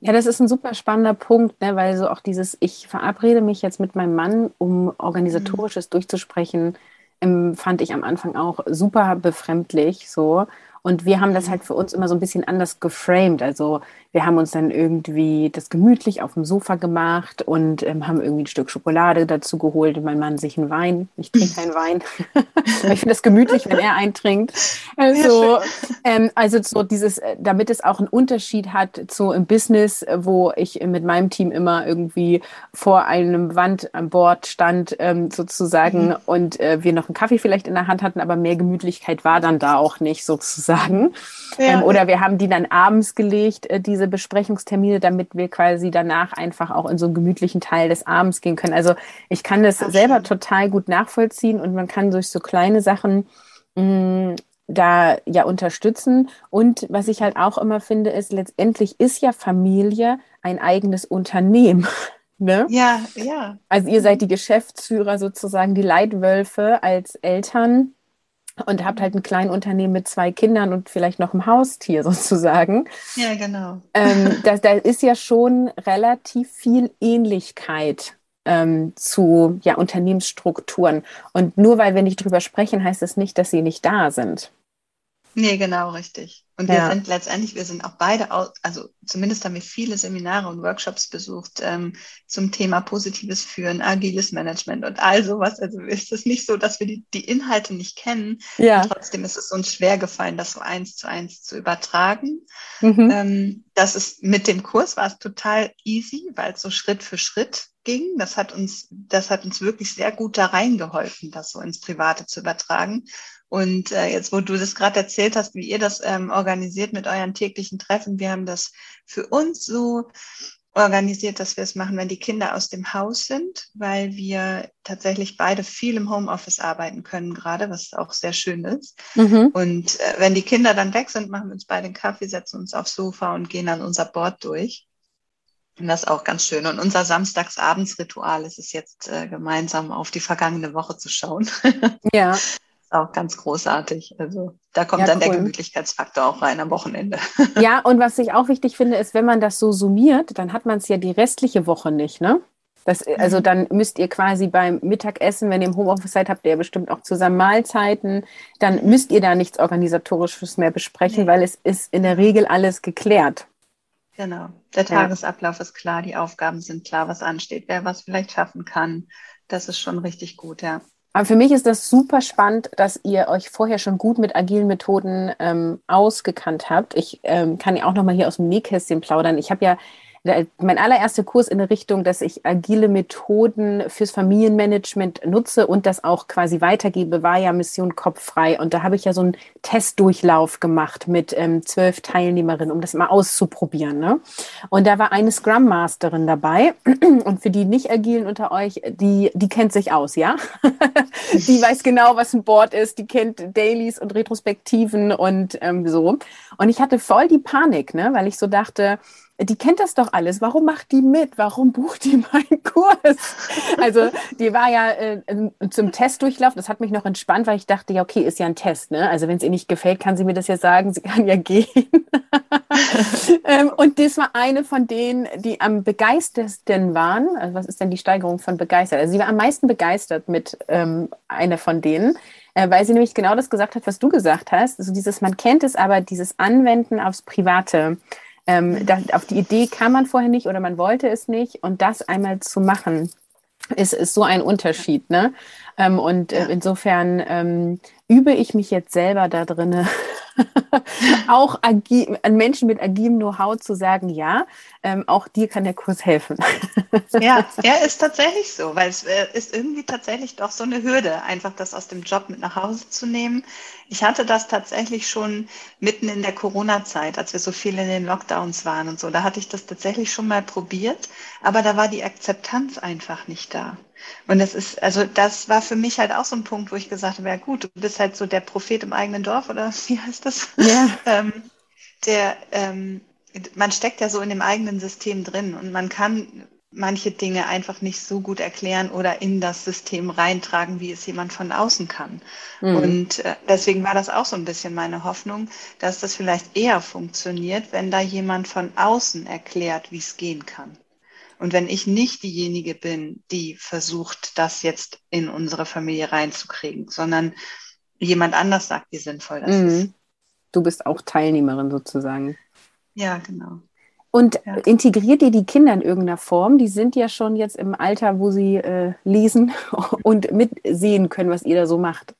A: Ja, das ist ein super spannender Punkt, ne, weil so auch dieses, ich verabrede mich jetzt mit meinem Mann, um organisatorisches mhm. durchzusprechen, ähm, fand ich am Anfang auch super befremdlich so. Und wir haben das halt für uns immer so ein bisschen anders geframed. Also wir haben uns dann irgendwie das gemütlich auf dem Sofa gemacht und ähm, haben irgendwie ein Stück Schokolade dazu geholt und mein Mann sich einen Wein. Ich trinke keinen Wein. ich finde das gemütlich, wenn er eintrinkt. Also, ähm, also so dieses, äh, damit es auch einen Unterschied hat zu im Business, wo ich mit meinem Team immer irgendwie vor einem Wand an Bord stand, ähm, sozusagen, mhm. und äh, wir noch einen Kaffee vielleicht in der Hand hatten, aber mehr Gemütlichkeit war dann da auch nicht sozusagen sagen. Ja. Ähm, oder wir haben die dann abends gelegt, äh, diese Besprechungstermine, damit wir quasi danach einfach auch in so einen gemütlichen Teil des Abends gehen können. Also ich kann das Ach, selber schön. total gut nachvollziehen und man kann durch so kleine Sachen mh, mm, da ja unterstützen. Und was ich halt auch immer finde, ist, letztendlich ist ja Familie ein eigenes Unternehmen.
B: Ne? Ja, ja.
A: Also ihr seid die Geschäftsführer sozusagen, die Leitwölfe als Eltern und habt halt ein Kleinunternehmen mit zwei Kindern und vielleicht noch ein Haustier sozusagen.
B: Ja, genau.
A: Ähm, da, da ist ja schon relativ viel Ähnlichkeit ähm, zu ja, Unternehmensstrukturen. Und nur weil wir nicht drüber sprechen, heißt es das nicht, dass sie nicht da sind.
B: Nee, genau, richtig. Und wir ja. sind letztendlich, wir sind auch beide, also zumindest haben wir viele Seminare und Workshops besucht ähm, zum Thema positives Führen, agiles Management und all sowas. Also ist es nicht so, dass wir die, die Inhalte nicht kennen. Ja. trotzdem ist es uns schwer gefallen, das so eins zu eins zu übertragen. Mhm. Ähm, das ist mit dem Kurs war es total easy, weil es so Schritt für Schritt ging. Das hat uns, das hat uns wirklich sehr gut da reingeholfen, das so ins Private zu übertragen. Und äh, jetzt, wo du das gerade erzählt hast, wie ihr das ähm, organisiert mit euren täglichen Treffen, wir haben das für uns so organisiert, dass wir es machen, wenn die Kinder aus dem Haus sind, weil wir tatsächlich beide viel im Homeoffice arbeiten können gerade, was auch sehr schön ist. Mhm. Und äh, wenn die Kinder dann weg sind, machen wir uns beide einen Kaffee, setzen uns aufs Sofa und gehen dann unser Board durch. Und das ist auch ganz schön. Und unser Samstagsabendsritual ist es jetzt, äh, gemeinsam auf die vergangene Woche zu schauen.
A: Ja
B: auch ganz großartig. Also da kommt ja, dann cool. der Gemütlichkeitsfaktor auch rein am Wochenende.
A: Ja, und was ich auch wichtig finde, ist, wenn man das so summiert, dann hat man es ja die restliche Woche nicht, ne? Das, also mhm. dann müsst ihr quasi beim Mittagessen, wenn ihr im Homeoffice seid, habt ihr ja bestimmt auch zusammen Mahlzeiten, dann müsst ihr da nichts Organisatorisches mehr besprechen, nee. weil es ist in der Regel alles geklärt.
B: Genau. Der Tagesablauf ja. ist klar, die Aufgaben sind klar, was ansteht, wer was vielleicht schaffen kann. Das ist schon richtig gut, ja.
A: Aber für mich ist das super spannend, dass ihr euch vorher schon gut mit agilen Methoden ähm, ausgekannt habt. Ich ähm, kann ja auch noch mal hier aus dem Nähkästchen plaudern. Ich habe ja mein allererster Kurs in der Richtung, dass ich agile Methoden fürs Familienmanagement nutze und das auch quasi weitergebe, war ja Mission Kopffrei. Und da habe ich ja so einen Testdurchlauf gemacht mit ähm, zwölf Teilnehmerinnen, um das mal auszuprobieren. Ne? Und da war eine Scrum Masterin dabei. Und für die nicht agilen unter euch, die, die kennt sich aus, ja? die weiß genau, was ein Board ist, die kennt Dailies und Retrospektiven und ähm, so. Und ich hatte voll die Panik, ne? weil ich so dachte, die kennt das doch alles. Warum macht die mit? Warum bucht die meinen Kurs? Also die war ja äh, zum Testdurchlauf. Das hat mich noch entspannt, weil ich dachte, ja, okay, ist ja ein Test. Ne? Also wenn es ihr nicht gefällt, kann sie mir das ja sagen. Sie kann ja gehen. ähm, und das war eine von denen, die am begeistertsten waren. Also was ist denn die Steigerung von begeistert? Also sie war am meisten begeistert mit ähm, einer von denen äh, weil sie nämlich genau das gesagt hat, was du gesagt hast. Also dieses, man kennt es, aber dieses Anwenden aufs Private. Ähm, das, auf die Idee kam man vorher nicht oder man wollte es nicht. Und das einmal zu machen, ist, ist so ein Unterschied. Ne? Ähm, und äh, insofern ähm, übe ich mich jetzt selber da drin, auch agi an Menschen mit agilem Know-how zu sagen, ja, ähm, auch dir kann der Kurs helfen.
B: ja, er ist tatsächlich so, weil es äh, ist irgendwie tatsächlich doch so eine Hürde, einfach das aus dem Job mit nach Hause zu nehmen. Ich hatte das tatsächlich schon mitten in der Corona-Zeit, als wir so viel in den Lockdowns waren und so. Da hatte ich das tatsächlich schon mal probiert. aber da war die Akzeptanz einfach nicht da. Und das ist, also das war für mich halt auch so ein Punkt, wo ich gesagt habe, ja gut, du bist halt so der Prophet im eigenen Dorf oder wie heißt das? Ja. ähm, der, ähm, man steckt ja so in dem eigenen System drin und man kann manche Dinge einfach nicht so gut erklären oder in das System reintragen, wie es jemand von außen kann. Mhm. Und äh, deswegen war das auch so ein bisschen meine Hoffnung, dass das vielleicht eher funktioniert, wenn da jemand von außen erklärt, wie es gehen kann. Und wenn ich nicht diejenige bin, die versucht, das jetzt in unsere Familie reinzukriegen, sondern jemand anders sagt, wie sinnvoll das mhm. ist.
A: Du bist auch Teilnehmerin sozusagen.
B: Ja, genau.
A: Und ja. integriert ihr die Kinder in irgendeiner Form? Die sind ja schon jetzt im Alter, wo sie äh, lesen und mitsehen können, was ihr da so macht.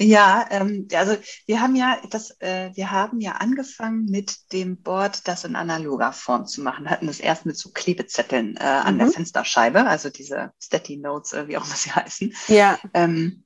B: Ja, ähm, also wir haben ja das, äh, wir haben ja angefangen mit dem Board, das in analoger Form zu machen. Wir hatten das erst mit so Klebezetteln äh, an mhm. der Fensterscheibe, also diese Steady Notes, äh, wie auch immer sie heißen.
A: Ja.
B: Ähm,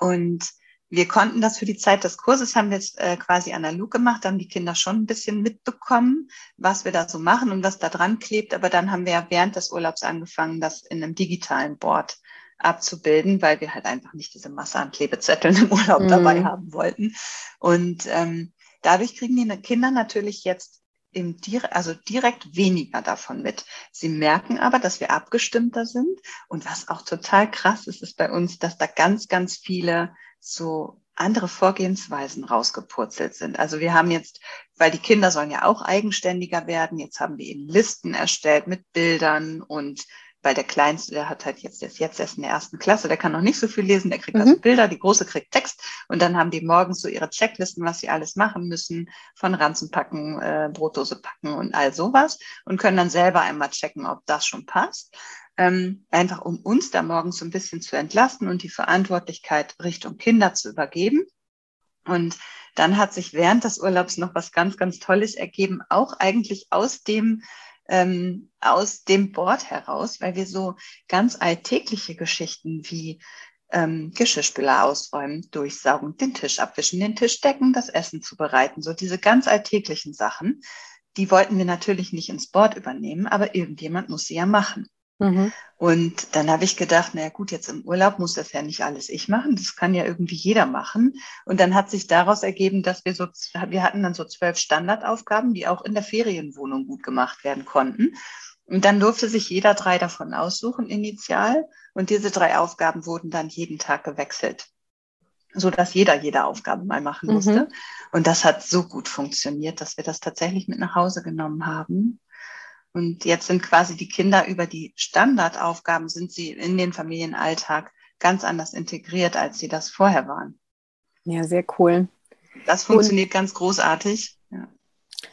B: und wir konnten das für die Zeit des Kurses, haben wir es äh, quasi analog gemacht, haben die Kinder schon ein bisschen mitbekommen, was wir da so machen und was da dran klebt. Aber dann haben wir ja während des Urlaubs angefangen, das in einem digitalen Board abzubilden, weil wir halt einfach nicht diese Masse an Klebezetteln im Urlaub mhm. dabei haben wollten. Und ähm, dadurch kriegen die Kinder natürlich jetzt im, also direkt weniger davon mit. Sie merken aber, dass wir abgestimmter sind. Und was auch total krass ist, ist bei uns, dass da ganz, ganz viele so andere Vorgehensweisen rausgepurzelt sind. Also wir haben jetzt, weil die Kinder sollen ja auch eigenständiger werden, jetzt haben wir ihnen Listen erstellt mit Bildern und weil der Kleinste, der hat halt jetzt, der ist jetzt erst in der ersten Klasse, der kann noch nicht so viel lesen, der kriegt also mhm. also Bilder, die Große kriegt Text und dann haben die morgens so ihre Checklisten, was sie alles machen müssen, von Ranzen packen, äh, Brotdose packen und all sowas und können dann selber einmal checken, ob das schon passt ähm, einfach um uns da morgens so ein bisschen zu entlasten und die Verantwortlichkeit Richtung Kinder zu übergeben. Und dann hat sich während des Urlaubs noch was ganz, ganz Tolles ergeben, auch eigentlich aus dem ähm, aus dem Board heraus, weil wir so ganz alltägliche Geschichten wie ähm, Geschirrspüler ausräumen, durchsaugen, den Tisch abwischen, den Tisch decken, das Essen zubereiten, so diese ganz alltäglichen Sachen, die wollten wir natürlich nicht ins Board übernehmen, aber irgendjemand muss sie ja machen. Mhm. Und dann habe ich gedacht, naja gut, jetzt im Urlaub muss das ja nicht alles ich machen, das kann ja irgendwie jeder machen. Und dann hat sich daraus ergeben, dass wir so, wir hatten dann so zwölf Standardaufgaben, die auch in der Ferienwohnung gut gemacht werden konnten. Und dann durfte sich jeder drei davon aussuchen initial. Und diese drei Aufgaben wurden dann jeden Tag gewechselt so dass jeder jede Aufgabe mal machen mhm. musste. Mhm. Und das hat so gut funktioniert, dass wir das tatsächlich mit nach Hause genommen haben. Und jetzt sind quasi die Kinder über die Standardaufgaben, sind sie in den Familienalltag ganz anders integriert, als sie das vorher waren.
A: Ja, sehr cool.
B: Das funktioniert und, ganz großartig. Ja,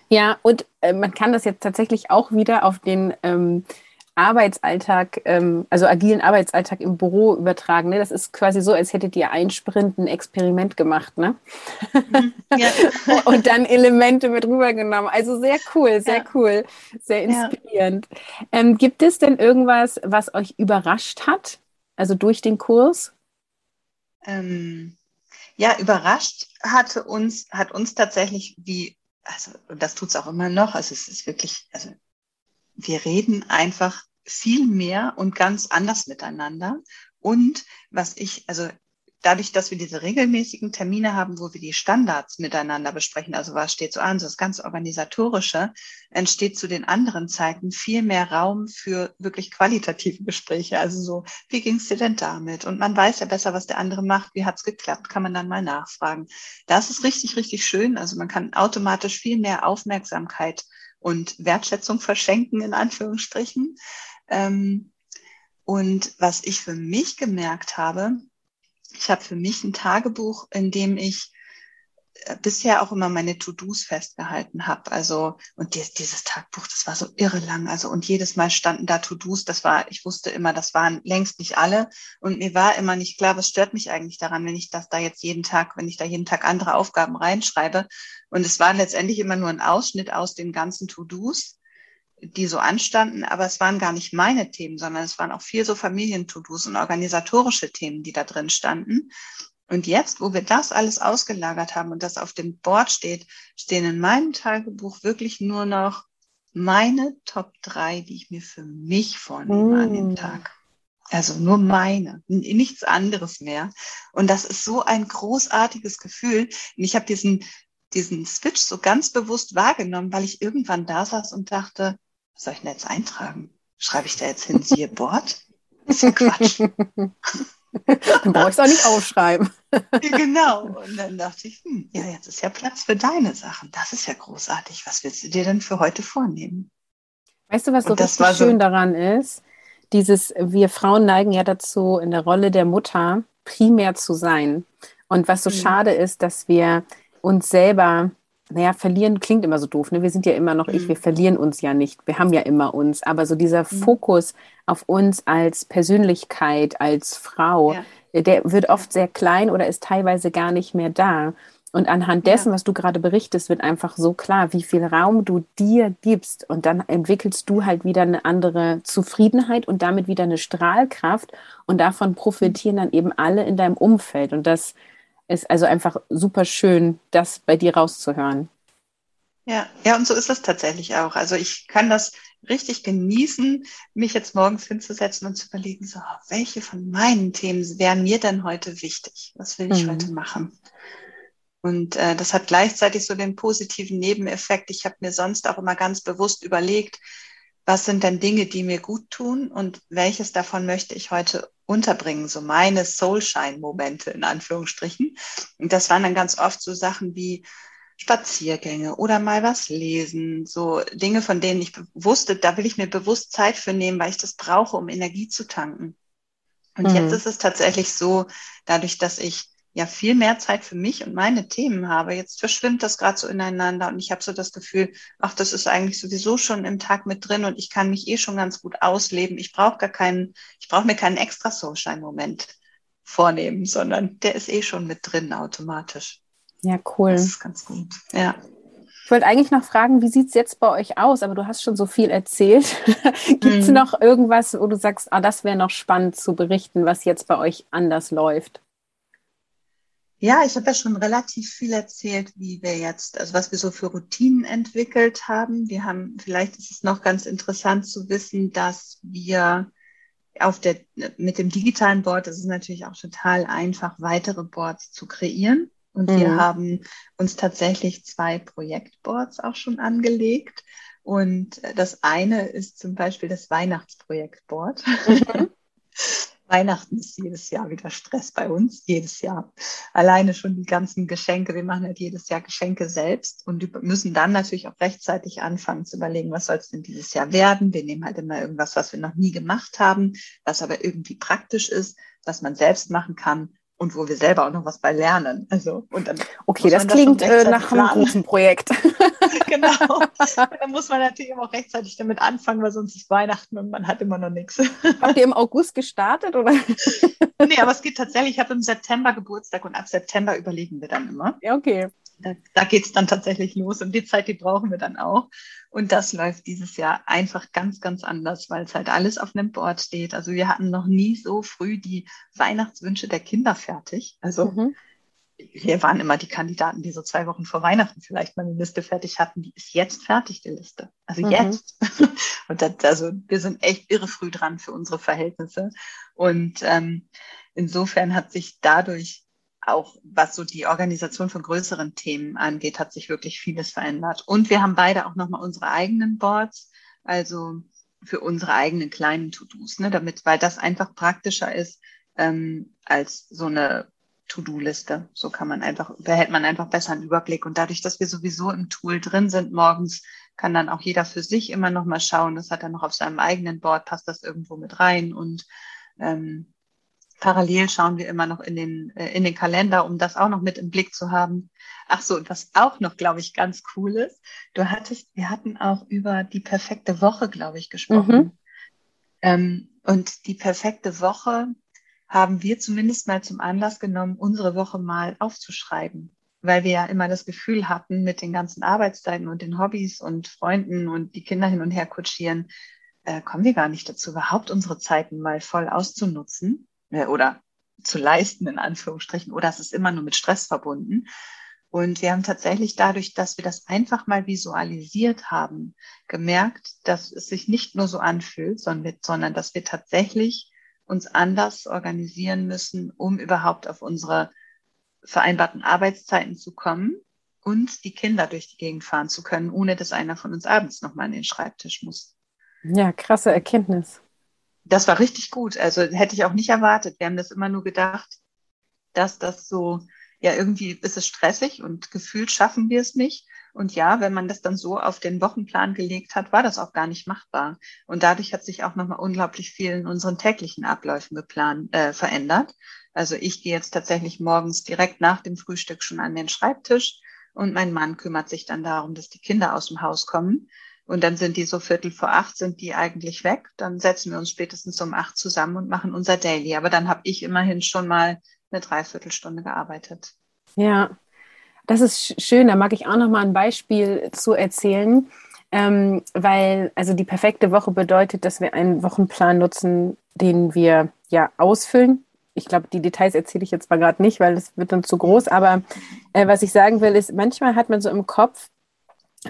A: ja und äh, man kann das jetzt tatsächlich auch wieder auf den ähm, Arbeitsalltag, ähm, also agilen Arbeitsalltag im Büro übertragen. Ne? Das ist quasi so, als hättet ihr ein Sprint ein Experiment gemacht, ne? Mhm, ja. und dann Elemente mit rübergenommen. Also sehr cool, sehr ja. cool, sehr inspirierend. Ja. Ähm, gibt es denn irgendwas, was euch überrascht hat? Also durch den Kurs?
B: Ähm, ja, überrascht hatte uns, hat uns tatsächlich wie, also das tut es auch immer noch, also es ist wirklich, also wir reden einfach viel mehr und ganz anders miteinander. Und was ich, also dadurch, dass wir diese regelmäßigen Termine haben, wo wir die Standards miteinander besprechen, also was steht so an, so das ganz organisatorische, entsteht zu den anderen Zeiten viel mehr Raum für wirklich qualitative Gespräche. Also so, wie ging es dir denn damit? Und man weiß ja besser, was der andere macht. Wie hat's geklappt? Kann man dann mal nachfragen. Das ist richtig, richtig schön. Also man kann automatisch viel mehr Aufmerksamkeit und Wertschätzung verschenken, in Anführungsstrichen. Ähm, und was ich für mich gemerkt habe, ich habe für mich ein Tagebuch, in dem ich äh, bisher auch immer meine To-Dos festgehalten habe. Also, und die, dieses Tagebuch, das war so irre lang. Also, und jedes Mal standen da To-Dos. Das war, ich wusste immer, das waren längst nicht alle. Und mir war immer nicht klar, was stört mich eigentlich daran, wenn ich das da jetzt jeden Tag, wenn ich da jeden Tag andere Aufgaben reinschreibe. Und es war letztendlich immer nur ein Ausschnitt aus den ganzen To-Dos die so anstanden, aber es waren gar nicht meine Themen, sondern es waren auch viel so Familien-To-Dos und organisatorische Themen, die da drin standen. Und jetzt, wo wir das alles ausgelagert haben und das auf dem Board steht, stehen in meinem Tagebuch wirklich nur noch meine Top 3, die ich mir für mich vornehme mm. an dem mm. Tag. Also nur meine, nichts anderes mehr. Und das ist so ein großartiges Gefühl. Und ich habe diesen, diesen Switch so ganz bewusst wahrgenommen, weil ich irgendwann da saß und dachte, was soll ich denn jetzt eintragen? Schreibe ich da jetzt hin, siehe Bord? Das ist ja Quatsch.
A: Dann brauche ich es auch nicht aufschreiben.
B: genau. Und dann dachte ich, hm, ja, jetzt ist ja Platz für deine Sachen. Das ist ja großartig. Was willst du dir denn für heute vornehmen?
A: Weißt du, was so richtig schön so daran ist? Dieses, wir Frauen neigen ja dazu, in der Rolle der Mutter primär zu sein. Und was so mhm. schade ist, dass wir uns selber naja, verlieren klingt immer so doof, ne? Wir sind ja immer noch mhm. ich, wir verlieren uns ja nicht. Wir haben ja immer uns. Aber so dieser mhm. Fokus auf uns als Persönlichkeit, als Frau, ja. Äh, der wird oft sehr klein oder ist teilweise gar nicht mehr da. Und anhand dessen, ja. was du gerade berichtest, wird einfach so klar, wie viel Raum du dir gibst. Und dann entwickelst du halt wieder eine andere Zufriedenheit und damit wieder eine Strahlkraft. Und davon profitieren dann eben alle in deinem Umfeld. Und das ist also einfach super schön, das bei dir rauszuhören.
B: Ja, ja, und so ist es tatsächlich auch. Also ich kann das richtig genießen, mich jetzt morgens hinzusetzen und zu überlegen, so, welche von meinen Themen wären mir denn heute wichtig? Was will ich mhm. heute machen? Und äh, das hat gleichzeitig so den positiven Nebeneffekt. Ich habe mir sonst auch immer ganz bewusst überlegt, was sind denn Dinge, die mir gut tun und welches davon möchte ich heute unterbringen, so meine Soulshine-Momente in Anführungsstrichen. Und das waren dann ganz oft so Sachen wie Spaziergänge oder mal was lesen, so Dinge, von denen ich wusste, da will ich mir bewusst Zeit für nehmen, weil ich das brauche, um Energie zu tanken. Und mhm. jetzt ist es tatsächlich so, dadurch, dass ich ja viel mehr Zeit für mich und meine Themen habe. Jetzt verschwimmt das gerade so ineinander und ich habe so das Gefühl, ach, das ist eigentlich sowieso schon im Tag mit drin und ich kann mich eh schon ganz gut ausleben. Ich brauche gar keinen, ich brauche mir keinen extra Soulshine-Moment vornehmen, sondern der ist eh schon mit drin automatisch.
A: Ja, cool.
B: Das ist ganz gut. Ja.
A: Ich wollte eigentlich noch fragen, wie sieht es jetzt bei euch aus? Aber du hast schon so viel erzählt. Gibt es mhm. noch irgendwas, wo du sagst, ah, das wäre noch spannend zu berichten, was jetzt bei euch anders läuft?
B: Ja, ich habe ja schon relativ viel erzählt, wie wir jetzt, also was wir so für Routinen entwickelt haben. Wir haben, vielleicht ist es noch ganz interessant zu wissen, dass wir auf der, mit dem digitalen Board, das ist natürlich auch total einfach, weitere Boards zu kreieren. Und mhm. wir haben uns tatsächlich zwei Projektboards auch schon angelegt. Und das eine ist zum Beispiel das Weihnachtsprojektboard. Mhm. Weihnachten ist jedes Jahr wieder Stress bei uns, jedes Jahr. Alleine schon die ganzen Geschenke. Wir machen halt jedes Jahr Geschenke selbst und müssen dann natürlich auch rechtzeitig anfangen zu überlegen, was soll es denn dieses Jahr werden. Wir nehmen halt immer irgendwas, was wir noch nie gemacht haben, was aber irgendwie praktisch ist, was man selbst machen kann und wo wir selber auch noch was bei lernen. Also, und dann
A: okay, das klingt das äh, nach einem großen Projekt.
B: genau. dann muss man natürlich auch rechtzeitig damit anfangen, weil sonst ist Weihnachten und man hat immer noch nichts.
A: Habt ihr im August gestartet oder?
B: nee, aber es geht tatsächlich. Ich habe im September Geburtstag und ab September überlegen wir dann immer.
A: Ja, okay.
B: Da, da geht es dann tatsächlich los und die Zeit, die brauchen wir dann auch. Und das läuft dieses Jahr einfach ganz, ganz anders, weil es halt alles auf einem Board steht. Also wir hatten noch nie so früh die Weihnachtswünsche der Kinder fertig. Also mhm. wir waren immer die Kandidaten, die so zwei Wochen vor Weihnachten vielleicht mal eine Liste fertig hatten. Die ist jetzt fertig, die Liste. Also mhm. jetzt. Und das, also wir sind echt irre früh dran für unsere Verhältnisse. Und ähm, insofern hat sich dadurch auch was so die Organisation von größeren Themen angeht, hat sich wirklich vieles verändert. Und wir haben beide auch nochmal unsere eigenen Boards, also für unsere eigenen kleinen To-Dos, ne, damit, weil das einfach praktischer ist ähm, als so eine To-Do-Liste. So kann man einfach, behält man einfach besser einen Überblick. Und dadurch, dass wir sowieso im Tool drin sind morgens, kann dann auch jeder für sich immer nochmal schauen. Das hat er noch auf seinem eigenen Board, passt das irgendwo mit rein und ähm, parallel schauen wir immer noch in den, äh, in den Kalender, um das auch noch mit im Blick zu haben. Ach so, und was auch noch, glaube ich, ganz cool ist, du hattest, wir hatten auch über die perfekte Woche, glaube ich, gesprochen. Mhm. Ähm, und die perfekte Woche haben wir zumindest mal zum Anlass genommen, unsere Woche mal aufzuschreiben. Weil wir ja immer das Gefühl hatten, mit den ganzen Arbeitszeiten und den Hobbys und Freunden und die Kinder hin und her kutschieren, äh, kommen wir gar nicht dazu, überhaupt unsere Zeiten mal voll auszunutzen. Äh, oder zu leisten, in Anführungsstrichen, oder es ist immer nur mit Stress verbunden. Und wir haben tatsächlich dadurch, dass wir das einfach mal visualisiert haben, gemerkt, dass es sich nicht nur so anfühlt, sondern, dass wir tatsächlich uns anders organisieren müssen, um überhaupt auf unsere vereinbarten Arbeitszeiten zu kommen und die Kinder durch die Gegend fahren zu können, ohne dass einer von uns abends nochmal an den Schreibtisch muss.
A: Ja, krasse Erkenntnis.
B: Das war richtig gut. Also hätte ich auch nicht erwartet. Wir haben das immer nur gedacht, dass das so ja, irgendwie ist es stressig und gefühlt schaffen wir es nicht. Und ja, wenn man das dann so auf den Wochenplan gelegt hat, war das auch gar nicht machbar. Und dadurch hat sich auch nochmal unglaublich viel in unseren täglichen Abläufen geplant, äh, verändert. Also ich gehe jetzt tatsächlich morgens direkt nach dem Frühstück schon an den Schreibtisch und mein Mann kümmert sich dann darum, dass die Kinder aus dem Haus kommen. Und dann sind die so Viertel vor acht, sind die eigentlich weg. Dann setzen wir uns spätestens um acht zusammen und machen unser Daily. Aber dann habe ich immerhin schon mal eine Dreiviertelstunde gearbeitet.
A: Ja, das ist schön. Da mag ich auch noch mal ein Beispiel zu erzählen. Ähm, weil also die perfekte Woche bedeutet, dass wir einen Wochenplan nutzen, den wir ja ausfüllen. Ich glaube, die Details erzähle ich jetzt mal gerade nicht, weil es wird dann zu groß. Aber äh, was ich sagen will, ist, manchmal hat man so im Kopf,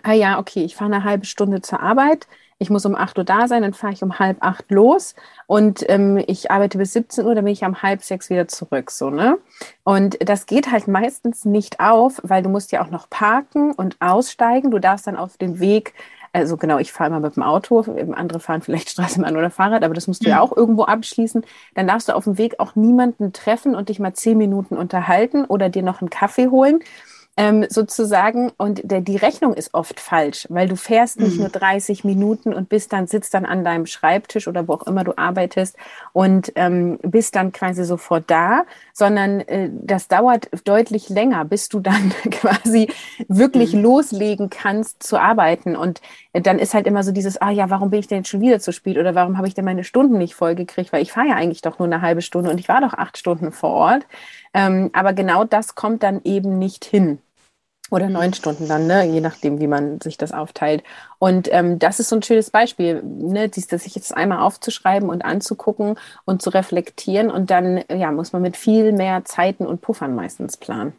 A: ah ja, okay, ich fahre eine halbe Stunde zur Arbeit, ich muss um 8 Uhr da sein, dann fahre ich um halb acht los und ähm, ich arbeite bis 17 Uhr, dann bin ich um halb sechs wieder zurück, so, ne? Und das geht halt meistens nicht auf, weil du musst ja auch noch parken und aussteigen. Du darfst dann auf dem Weg also genau, ich fahre immer mit dem Auto, andere fahren vielleicht Straßenbahn oder Fahrrad, aber das musst du ja auch irgendwo abschließen. Dann darfst du auf dem Weg auch niemanden treffen und dich mal zehn Minuten unterhalten oder dir noch einen Kaffee holen ähm, sozusagen. Und der, die Rechnung ist oft falsch, weil du fährst nicht mhm. nur 30 Minuten und bist dann, sitzt dann an deinem Schreibtisch oder wo auch immer du arbeitest und ähm, bist dann quasi sofort da, sondern äh, das dauert deutlich länger, bis du dann quasi wirklich mhm. loslegen kannst zu arbeiten. Und äh, dann ist halt immer so dieses, ah ja, warum bin ich denn jetzt schon wieder zu spät oder warum habe ich denn meine Stunden nicht voll gekriegt, weil ich fahre ja eigentlich doch nur eine halbe Stunde und ich war doch acht Stunden vor Ort. Ähm, aber genau das kommt dann eben nicht hin. Oder neun Stunden dann, ne? je nachdem, wie man sich das aufteilt. Und ähm, das ist so ein schönes Beispiel, ne? Dies, sich jetzt einmal aufzuschreiben und anzugucken und zu reflektieren. Und dann ja, muss man mit viel mehr Zeiten und Puffern meistens planen.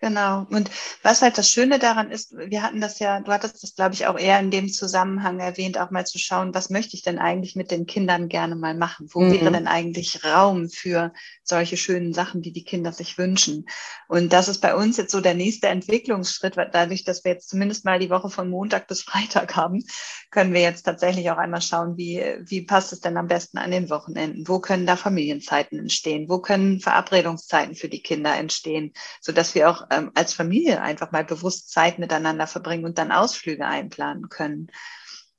B: Genau. Und was halt das Schöne daran ist, wir hatten das ja, du hattest das, glaube ich, auch eher in dem Zusammenhang erwähnt, auch mal zu schauen, was möchte ich denn eigentlich mit den Kindern gerne mal machen? Wo mhm. wäre denn eigentlich Raum für solche schönen Sachen, die die Kinder sich wünschen? Und das ist bei uns jetzt so der nächste Entwicklungsschritt, weil dadurch, dass wir jetzt zumindest mal die Woche von Montag bis Freitag haben, können wir jetzt tatsächlich auch einmal schauen, wie, wie passt es denn am besten an den Wochenenden? Wo können da Familienzeiten entstehen? Wo können Verabredungszeiten für die Kinder entstehen? Sodass wir auch ähm, als Familie einfach mal bewusst Zeit miteinander verbringen und dann Ausflüge einplanen können.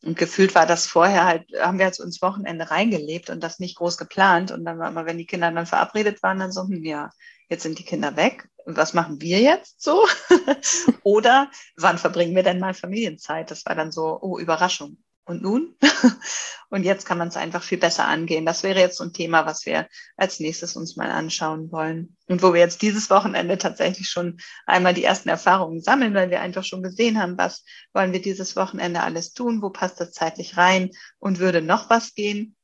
B: Und gefühlt war das vorher halt, haben wir jetzt uns Wochenende reingelebt und das nicht groß geplant. Und dann war immer, wenn die Kinder dann verabredet waren, dann so, hm, ja, jetzt sind die Kinder weg. Was machen wir jetzt so? Oder wann verbringen wir denn mal Familienzeit? Das war dann so, oh, Überraschung und nun? und jetzt kann man es einfach viel besser angehen. Das wäre jetzt so ein Thema, was wir als nächstes uns mal anschauen wollen. Und wo wir jetzt dieses Wochenende tatsächlich schon einmal die ersten Erfahrungen sammeln, weil wir einfach schon gesehen haben, was wollen wir dieses Wochenende alles tun, wo passt das zeitlich rein und würde noch was gehen.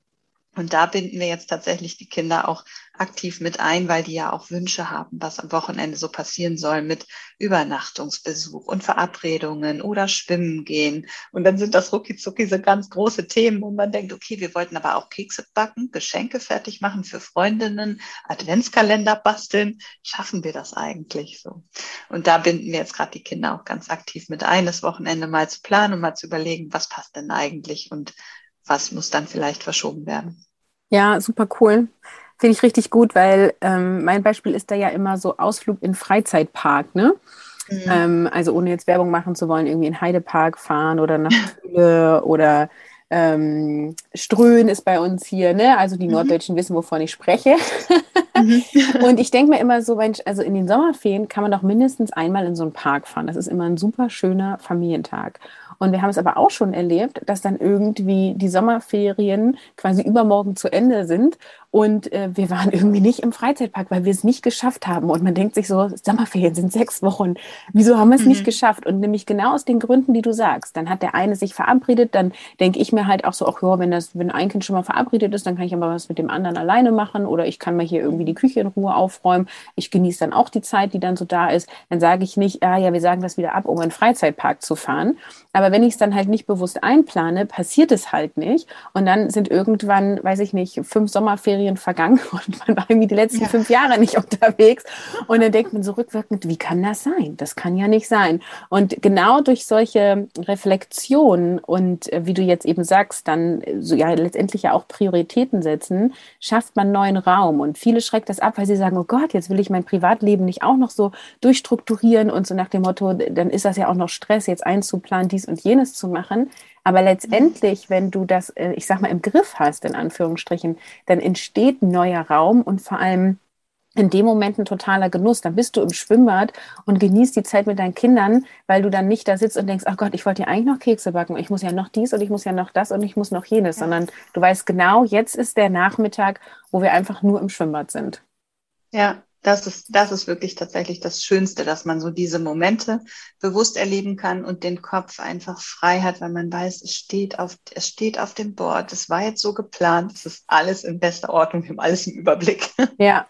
B: Und da binden wir jetzt tatsächlich die Kinder auch aktiv mit ein, weil die ja auch Wünsche haben, was am Wochenende so passieren soll mit Übernachtungsbesuch und Verabredungen oder Schwimmen gehen. Und dann sind das rucki zucki so ganz große Themen, wo man denkt, okay, wir wollten aber auch Kekse backen, Geschenke fertig machen für Freundinnen, Adventskalender basteln. Schaffen wir das eigentlich so? Und da binden wir jetzt gerade die Kinder auch ganz aktiv mit ein, das Wochenende mal zu planen und mal zu überlegen, was passt denn eigentlich und was muss dann vielleicht verschoben werden.
A: Ja, super cool. Finde ich richtig gut, weil ähm, mein Beispiel ist da ja immer so Ausflug in Freizeitpark, ne? Mhm. Ähm, also ohne jetzt Werbung machen zu wollen, irgendwie in Heidepark fahren oder nach Schule oder ähm, Ströhen ist bei uns hier, ne? Also die mhm. Norddeutschen wissen, wovon ich spreche. mhm. Und ich denke mir immer so, also in den Sommerferien kann man doch mindestens einmal in so einen Park fahren. Das ist immer ein super schöner Familientag. Und wir haben es aber auch schon erlebt, dass dann irgendwie die Sommerferien quasi übermorgen zu Ende sind und äh, wir waren irgendwie nicht im Freizeitpark, weil wir es nicht geschafft haben. Und man denkt sich so, Sommerferien sind sechs Wochen. Wieso haben wir es mhm. nicht geschafft? Und nämlich genau aus den Gründen, die du sagst. Dann hat der eine sich verabredet, dann denke ich mir halt auch so, ach ja, wenn das, wenn ein Kind schon mal verabredet ist, dann kann ich aber was mit dem anderen alleine machen oder ich kann mal hier irgendwie die Küche in Ruhe aufräumen. Ich genieße dann auch die Zeit, die dann so da ist. Dann sage ich nicht, ah ja, wir sagen das wieder ab, um in den Freizeitpark zu fahren. Aber wenn ich es dann halt nicht bewusst einplane, passiert es halt nicht. Und dann sind irgendwann, weiß ich nicht, fünf Sommerferien Ferien vergangen und man war irgendwie die letzten ja. fünf Jahre nicht unterwegs. Und dann denkt man so rückwirkend, wie kann das sein? Das kann ja nicht sein. Und genau durch solche Reflexionen und äh, wie du jetzt eben sagst, dann äh, so ja letztendlich ja auch Prioritäten setzen, schafft man neuen Raum. Und viele schreckt das ab, weil sie sagen, oh Gott, jetzt will ich mein Privatleben nicht auch noch so durchstrukturieren und so nach dem Motto, dann ist das ja auch noch Stress, jetzt einzuplanen, dies und jenes zu machen. Aber letztendlich, wenn du das, äh, ich sag mal, im Griff hast, in Anführungsstrichen, dann entsteht neuer Raum und vor allem in dem Moment ein totaler Genuss. Dann bist du im Schwimmbad und genießt die Zeit mit deinen Kindern, weil du dann nicht da sitzt und denkst, ach Gott, ich wollte ja eigentlich noch Kekse backen. Ich muss ja noch dies und ich muss ja noch das und ich muss noch jenes, ja. sondern du weißt genau, jetzt ist der Nachmittag, wo wir einfach nur im Schwimmbad sind.
B: Ja, das ist, das ist wirklich tatsächlich das Schönste, dass man so diese Momente bewusst erleben kann und den Kopf einfach frei hat, weil man weiß, es steht auf, es steht auf dem Board. Es war jetzt so geplant. Es ist alles in bester Ordnung. Wir haben alles im Überblick.
A: Ja.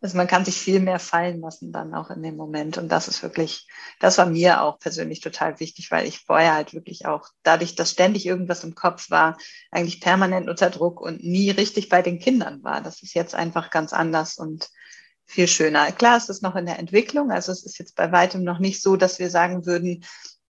B: Also man kann sich viel mehr fallen lassen dann auch in dem Moment. Und das ist wirklich, das war mir auch persönlich total wichtig, weil ich vorher halt wirklich auch dadurch, dass ständig irgendwas im Kopf war, eigentlich permanent unter Druck und nie richtig bei den Kindern war. Das ist jetzt einfach ganz anders und viel schöner. Klar, es ist noch in der Entwicklung. Also es ist jetzt bei weitem noch nicht so, dass wir sagen würden,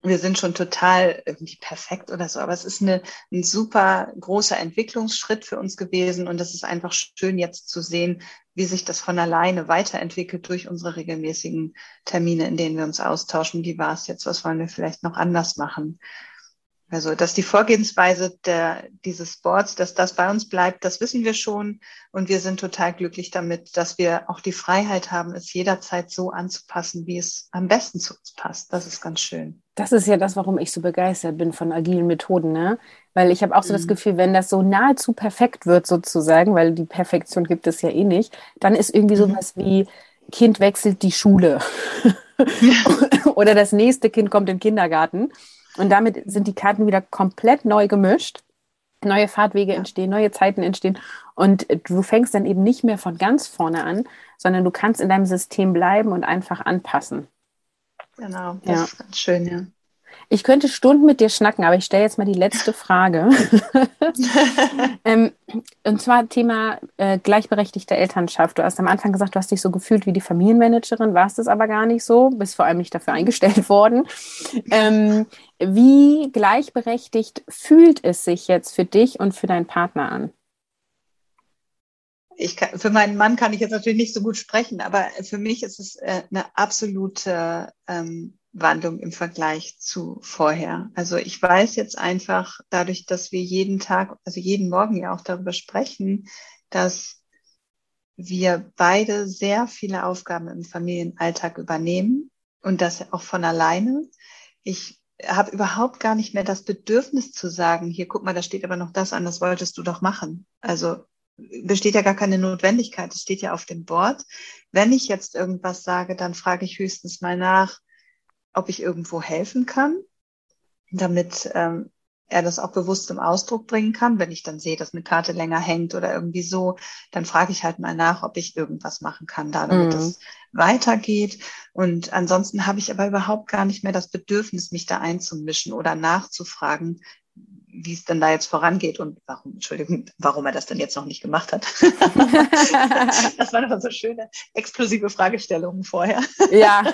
B: wir sind schon total irgendwie perfekt oder so. Aber es ist eine, ein super großer Entwicklungsschritt für uns gewesen. Und es ist einfach schön jetzt zu sehen, wie sich das von alleine weiterentwickelt durch unsere regelmäßigen Termine, in denen wir uns austauschen. Wie war es jetzt? Was wollen wir vielleicht noch anders machen? Also, dass die Vorgehensweise der, dieses Boards, dass das bei uns bleibt, das wissen wir schon. Und wir sind total glücklich damit, dass wir auch die Freiheit haben, es jederzeit so anzupassen, wie es am besten zu uns passt. Das ist ganz schön.
A: Das ist ja das, warum ich so begeistert bin von agilen Methoden, ne? Weil ich habe auch so mhm. das Gefühl, wenn das so nahezu perfekt wird, sozusagen, weil die Perfektion gibt es ja eh nicht, dann ist irgendwie mhm. sowas wie Kind wechselt die Schule. Oder das nächste Kind kommt in den Kindergarten. Und damit sind die Karten wieder komplett neu gemischt. Neue Fahrtwege entstehen, neue Zeiten entstehen. Und du fängst dann eben nicht mehr von ganz vorne an, sondern du kannst in deinem System bleiben und einfach anpassen.
B: Genau, das ja. ist ganz schön, ja.
A: Ich könnte Stunden mit dir schnacken, aber ich stelle jetzt mal die letzte Frage. ähm, und zwar Thema äh, gleichberechtigte Elternschaft. Du hast am Anfang gesagt, du hast dich so gefühlt wie die Familienmanagerin, warst es aber gar nicht so, bist vor allem nicht dafür eingestellt worden. Ähm, wie gleichberechtigt fühlt es sich jetzt für dich und für deinen Partner an?
B: Kann, für meinen Mann kann ich jetzt natürlich nicht so gut sprechen, aber für mich ist es äh, eine absolute ähm, Wandlung im Vergleich zu vorher. Also ich weiß jetzt einfach, dadurch, dass wir jeden Tag, also jeden Morgen ja auch darüber sprechen, dass wir beide sehr viele Aufgaben im Familienalltag übernehmen und das auch von alleine. Ich habe überhaupt gar nicht mehr das Bedürfnis zu sagen, hier guck mal, da steht aber noch das an, das wolltest du doch machen. Also besteht ja gar keine Notwendigkeit, es steht ja auf dem Board. Wenn ich jetzt irgendwas sage, dann frage ich höchstens mal nach, ob ich irgendwo helfen kann, damit ähm, er das auch bewusst zum Ausdruck bringen kann. Wenn ich dann sehe, dass eine Karte länger hängt oder irgendwie so, dann frage ich halt mal nach, ob ich irgendwas machen kann, da damit mhm. es weitergeht. Und ansonsten habe ich aber überhaupt gar nicht mehr das Bedürfnis, mich da einzumischen oder nachzufragen, wie es denn da jetzt vorangeht und warum, Entschuldigung, warum er das denn jetzt noch nicht gemacht hat. das waren aber so schöne exklusive Fragestellungen vorher.
A: ja,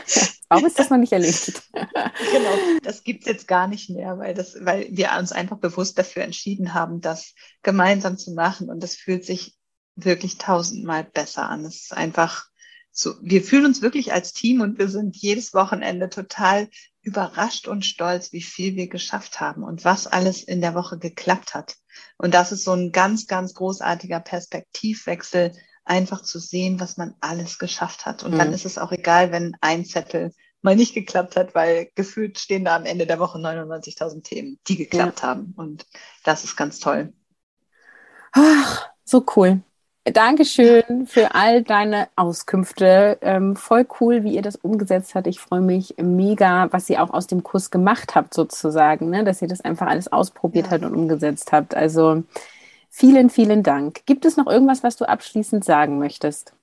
A: warum ist das noch nicht erledigt?
B: genau, das gibt's jetzt gar nicht mehr, weil, das, weil wir uns einfach bewusst dafür entschieden haben, das gemeinsam zu machen und das fühlt sich wirklich tausendmal besser an. Es ist einfach so, wir fühlen uns wirklich als Team und wir sind jedes Wochenende total überrascht und stolz, wie viel wir geschafft haben und was alles in der Woche geklappt hat. Und das ist so ein ganz, ganz großartiger Perspektivwechsel, einfach zu sehen, was man alles geschafft hat. Und mhm. dann ist es auch egal, wenn ein Zettel mal nicht geklappt hat, weil gefühlt stehen da am Ende der Woche 99.000 Themen, die geklappt ja. haben. Und das ist ganz toll.
A: Ach, so cool. Dankeschön für all deine Auskünfte. Ähm, voll cool, wie ihr das umgesetzt habt. Ich freue mich mega, was ihr auch aus dem Kurs gemacht habt, sozusagen, ne? dass ihr das einfach alles ausprobiert ja. habt und umgesetzt habt. Also vielen, vielen Dank. Gibt es noch irgendwas, was du abschließend sagen möchtest?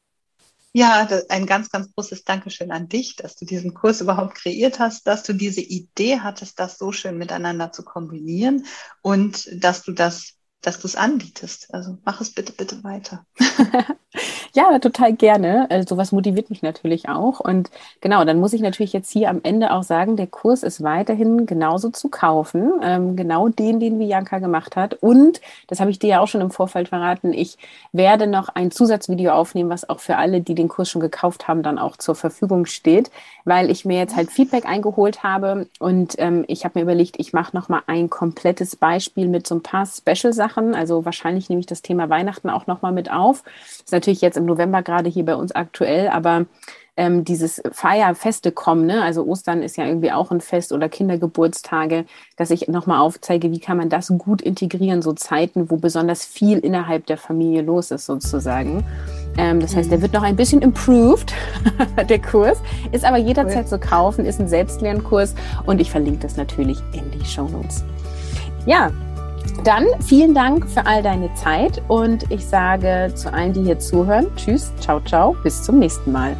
B: Ja, ein ganz, ganz großes Dankeschön an dich, dass du diesen Kurs überhaupt kreiert hast, dass du diese Idee hattest, das so schön miteinander zu kombinieren und dass du das dass du es anbietest. Also mach es bitte, bitte weiter.
A: ja, total gerne. Also sowas motiviert mich natürlich auch. Und genau, dann muss ich natürlich jetzt hier am Ende auch sagen, der Kurs ist weiterhin genauso zu kaufen. Ähm, genau den, den Bianca gemacht hat. Und, das habe ich dir ja auch schon im Vorfeld verraten, ich werde noch ein Zusatzvideo aufnehmen, was auch für alle, die den Kurs schon gekauft haben, dann auch zur Verfügung steht, weil ich mir jetzt halt Feedback eingeholt habe und ähm, ich habe mir überlegt, ich mache nochmal ein komplettes Beispiel mit so ein paar Special-Sachen machen. Also wahrscheinlich nehme ich das Thema Weihnachten auch nochmal mit auf. Ist natürlich jetzt im November gerade hier bei uns aktuell, aber ähm, dieses Feierfeste kommen, ne? also Ostern ist ja irgendwie auch ein Fest oder Kindergeburtstage, dass ich nochmal aufzeige, wie kann man das gut integrieren, so Zeiten, wo besonders viel innerhalb der Familie los ist sozusagen. Ähm, das heißt, der mhm. wird noch ein bisschen improved, der Kurs, ist aber jederzeit zu kaufen, ist ein Selbstlernkurs und ich verlinke das natürlich in die Show Notes. Ja, dann vielen Dank für all deine Zeit und ich sage zu allen, die hier zuhören, tschüss, ciao, ciao, bis zum nächsten Mal.